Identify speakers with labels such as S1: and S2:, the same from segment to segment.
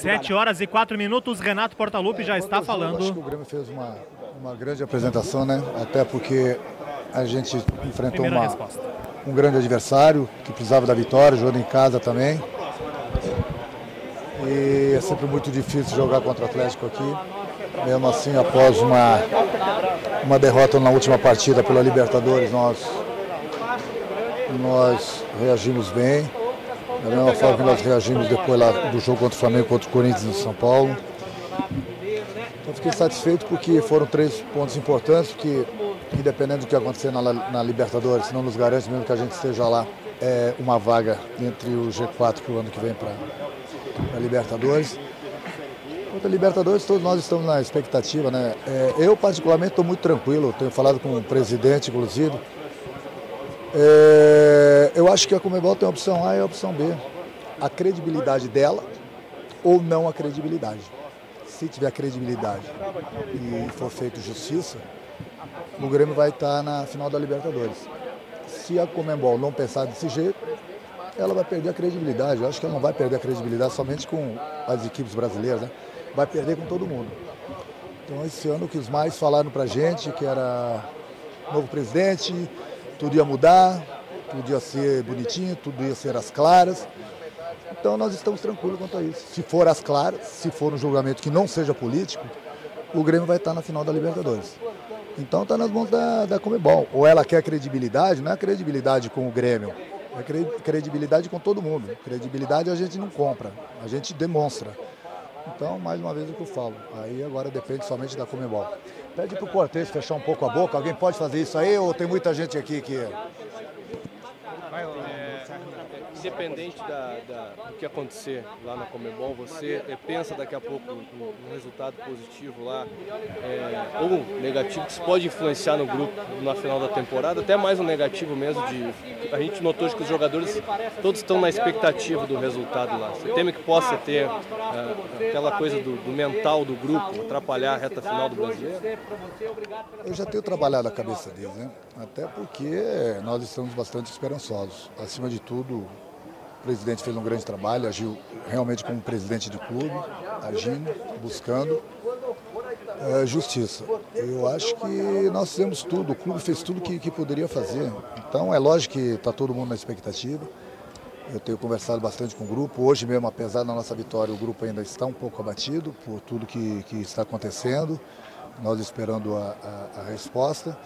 S1: Sete horas e quatro minutos, Renato Portaluppi já está falando.
S2: Acho que o Grêmio fez uma, uma grande apresentação, né? Até porque a gente enfrentou uma, um grande adversário que precisava da vitória, jogando em casa também. E é sempre muito difícil jogar contra o Atlético aqui. Mesmo assim, após uma, uma derrota na última partida pela Libertadores, nós, nós reagimos bem. Da mesma forma que nós reagimos depois lá do jogo contra o Flamengo, contra o Corinthians no São Paulo. Então fiquei satisfeito porque foram três pontos importantes, que independente do que acontecer na, na Libertadores, não nos garante mesmo que a gente esteja lá é, uma vaga entre o G4 para o ano que vem para a Libertadores. Quanto a Libertadores, todos nós estamos na expectativa, né? É, eu, particularmente, estou muito tranquilo, tenho falado com o presidente, inclusive. É, eu acho que a Comebol tem a opção A e a opção B. A credibilidade dela ou não a credibilidade. Se tiver credibilidade e for feito justiça, o Grêmio vai estar na final da Libertadores. Se a Comembol não pensar desse jeito, ela vai perder a credibilidade. Eu acho que ela não vai perder a credibilidade somente com as equipes brasileiras, né? vai perder com todo mundo. Então esse ano o que os mais falaram pra gente, que era novo presidente, tudo ia mudar, tudo ia ser bonitinho, tudo ia ser às claras. Então nós estamos tranquilos quanto a isso. Se for às claras, se for um julgamento que não seja político, o Grêmio vai estar na final da Libertadores. Então está nas mãos da, da Comebol. Ou ela quer credibilidade, não é credibilidade com o Grêmio, é credibilidade com todo mundo. Credibilidade a gente não compra, a gente demonstra. Então, mais uma vez o que eu falo. Aí agora depende somente da Comebol. Pede para o Cortez fechar um pouco a boca. Alguém pode fazer isso aí ou tem muita gente aqui que
S3: independente da, da, do que acontecer lá na Comebol, você é, pensa daqui a pouco no, resultado positivo lá é, ou negativo que pode influenciar no grupo na final da temporada, até mais um negativo mesmo de a gente notou que os jogadores todos estão na expectativa do resultado lá. Você teme que possa ter é, aquela coisa do, do, mental do grupo atrapalhar a reta final do brasileiro?
S2: Eu já tenho trabalhado a cabeça deles, né? Até porque nós estamos bastante esperançosos. Acima de tudo, o presidente fez um grande trabalho, agiu realmente como presidente de clube, agindo, buscando é, justiça. Eu acho que nós fizemos tudo, o clube fez tudo que, que poderia fazer. Então é lógico que está todo mundo na expectativa. Eu tenho conversado bastante com o grupo. Hoje mesmo, apesar da nossa vitória, o grupo ainda está um pouco abatido por tudo que, que está acontecendo. Nós esperando a, a, a resposta.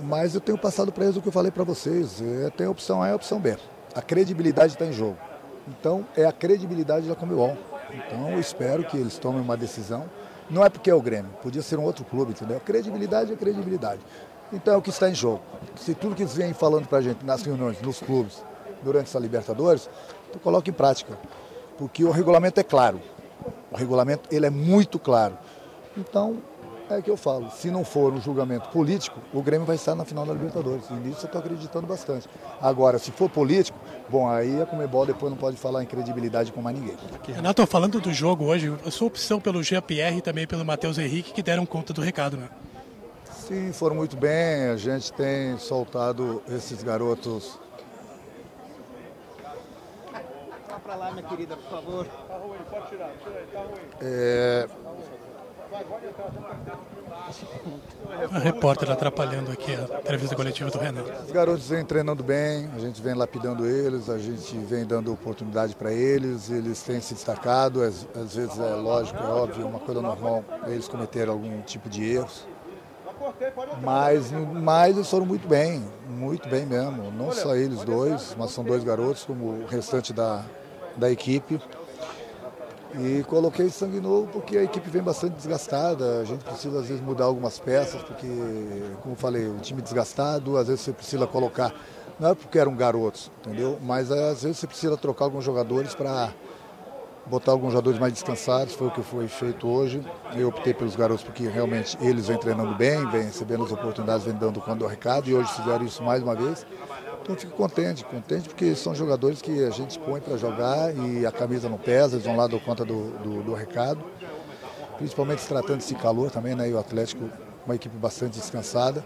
S2: Mas eu tenho passado para eles o que eu falei para vocês. É, tem opção A e a opção B. A credibilidade está em jogo. Então, é a credibilidade da Comebol. Então, eu espero que eles tomem uma decisão. Não é porque é o Grêmio, podia ser um outro clube, entendeu? Credibilidade é credibilidade. Então, é o que está em jogo. Se tudo que eles vêm falando para a gente nas reuniões, nos clubes, durante essa Libertadores, então coloque em prática. Porque o regulamento é claro. O regulamento ele é muito claro. Então, é que eu falo, se não for um julgamento político, o Grêmio vai estar na final da Libertadores. E nisso eu estou acreditando bastante. Agora, se for político, bom, aí a Comebol depois não pode falar em credibilidade com mais ninguém.
S1: Renato, falando do jogo hoje, a sua opção pelo Jean-Pierre e também pelo Matheus Henrique, que deram conta do recado, né?
S2: Sim, foram muito bem. A gente tem soltado esses garotos.
S4: Vá para lá, minha querida, por favor. Tá ruim, pode tirar.
S2: Tira aí, tá ruim. É...
S1: A repórter atrapalhando aqui a entrevista coletiva do Renan.
S2: Os garotos vêm treinando bem, a gente vem lapidando eles, a gente vem dando oportunidade para eles, eles têm se destacado, às, às, vezes é lógico, é óbvio, uma coisa normal, eles cometeram algum tipo de erros. Mas, mas eles foram muito bem, muito bem mesmo. Não só eles dois, mas são dois garotos, como o restante da, da equipe. E coloquei sangue novo porque a equipe vem bastante desgastada. A gente precisa às vezes mudar algumas peças, porque, como falei, o time desgastado, às vezes você precisa colocar. Não é porque eram garotos, entendeu? Mas às vezes você precisa trocar alguns jogadores para botar alguns jogadores mais descansados. Foi o que foi feito hoje. Eu optei pelos garotos porque realmente eles vêm treinando bem, vêm recebendo as oportunidades, vêm dando quando o recado. E hoje fizeram isso mais uma vez. Então eu fico contente, contente porque são jogadores que a gente põe para jogar e a camisa não pesa, eles vão lá do conta do, do, do recado. Principalmente se tratando desse calor também, né? E o Atlético, uma equipe bastante descansada.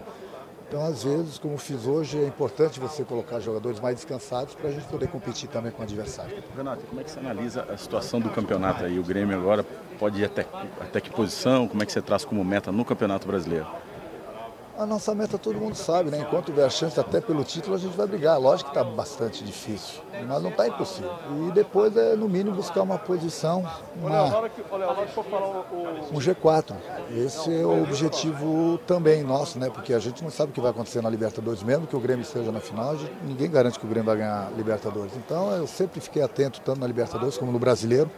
S2: Então, às vezes, como fiz hoje, é importante você colocar jogadores mais descansados para a gente poder competir também com o adversário.
S5: Renato, como é que você analisa a situação do campeonato aí? O Grêmio agora pode ir até, até que posição? Como é que você traz como meta no Campeonato Brasileiro?
S2: A nossa meta todo mundo sabe, né? Enquanto tiver chance até pelo título, a gente vai brigar. Lógico que está bastante difícil, mas não está impossível. E depois é, no mínimo, buscar uma posição, uma, um G4. Esse é o objetivo também nosso, né? Porque a gente não sabe o que vai acontecer na Libertadores, mesmo que o Grêmio esteja na final, ninguém garante que o Grêmio vai ganhar Libertadores. Então eu sempre fiquei atento, tanto na Libertadores como no Brasileiro.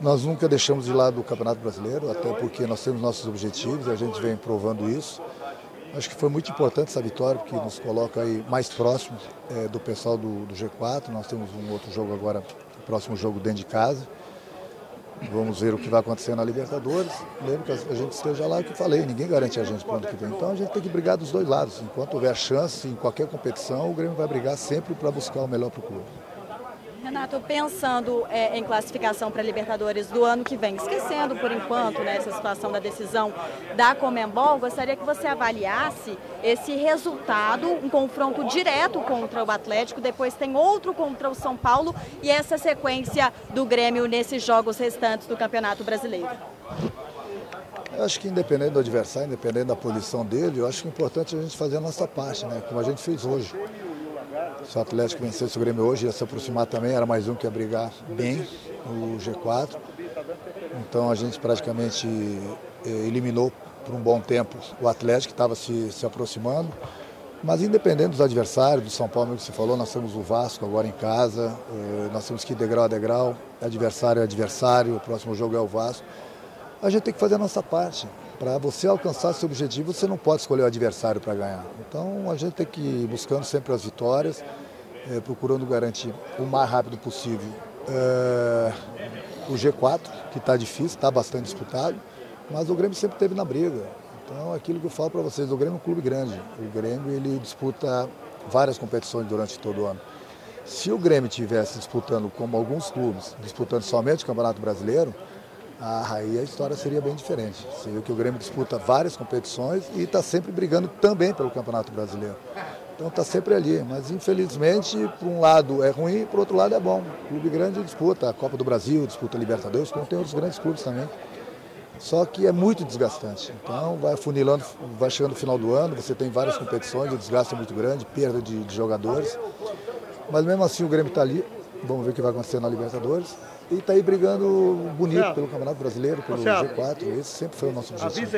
S2: Nós nunca deixamos de lado o Campeonato Brasileiro, até porque nós temos nossos objetivos e a gente vem provando isso. Acho que foi muito importante essa vitória, porque nos coloca aí mais próximos é, do pessoal do, do, G4. Nós temos um outro jogo agora, o próximo jogo dentro de casa. Vamos ver o que vai acontecer na Libertadores. Lembro que a gente esteja lá, o que eu falei, ninguém garante a gente para o ano que vem. Então a gente tem que brigar dos dois lados. Enquanto houver chance em qualquer competição, o Grêmio vai brigar sempre para buscar o melhor para o clube.
S6: Renato, pensando é, em classificação para a Libertadores do ano que vem, esquecendo por enquanto né, essa situação da decisão da Comembol, gostaria que você avaliasse esse resultado, um confronto direto contra o Atlético, depois tem outro contra o São Paulo e essa sequência do Grêmio nesses jogos restantes do Campeonato Brasileiro.
S2: Eu acho que independente do adversário, independente da posição dele, eu acho que é importante a gente fazer a nossa parte, né? Como a gente fez hoje. Se o Atlético vencesse o Grêmio hoje, ia se aproximar também, era mais um que ia brigar bem no G4. Então a gente praticamente eh, eliminou por um bom tempo o Atlético, que estava se, se aproximando. Mas independente dos adversários, do São Paulo, que você falou, nós temos o Vasco agora em casa, eh, nós temos que ir degrau a degrau, adversário é adversário, o próximo jogo é o Vasco. A gente tem que fazer a nossa parte. Para você alcançar seu objetivo, você não pode escolher o adversário para ganhar. Então a gente tem que ir buscando sempre as vitórias, é, procurando garantir o mais rápido possível é, o G4, que está difícil, está bastante disputado, mas o Grêmio sempre esteve na briga. Então aquilo que eu falo para vocês, o Grêmio é um clube grande. O Grêmio ele disputa várias competições durante todo o ano. Se o Grêmio tivesse disputando como alguns clubes, disputando somente o Campeonato Brasileiro, aí a história seria bem diferente. Seria que o Grêmio disputa várias competições e está sempre brigando também pelo Campeonato Brasileiro. Então está sempre ali, mas infelizmente, por um lado é ruim, por outro lado é bom. O clube grande disputa a Copa do Brasil, disputa a Libertadores, como tem outros grandes clubes também. Só que é muito desgastante. Então vai funilando, vai chegando no final do ano, você tem várias competições, o desgaste é muito grande, perda de, de jogadores. Mas mesmo assim o Grêmio está ali, vamos ver o que vai acontecer na Libertadores. E está aí brigando bonito pelo Campeonato Brasileiro, pelo G4. Esse sempre foi o nosso objetivo.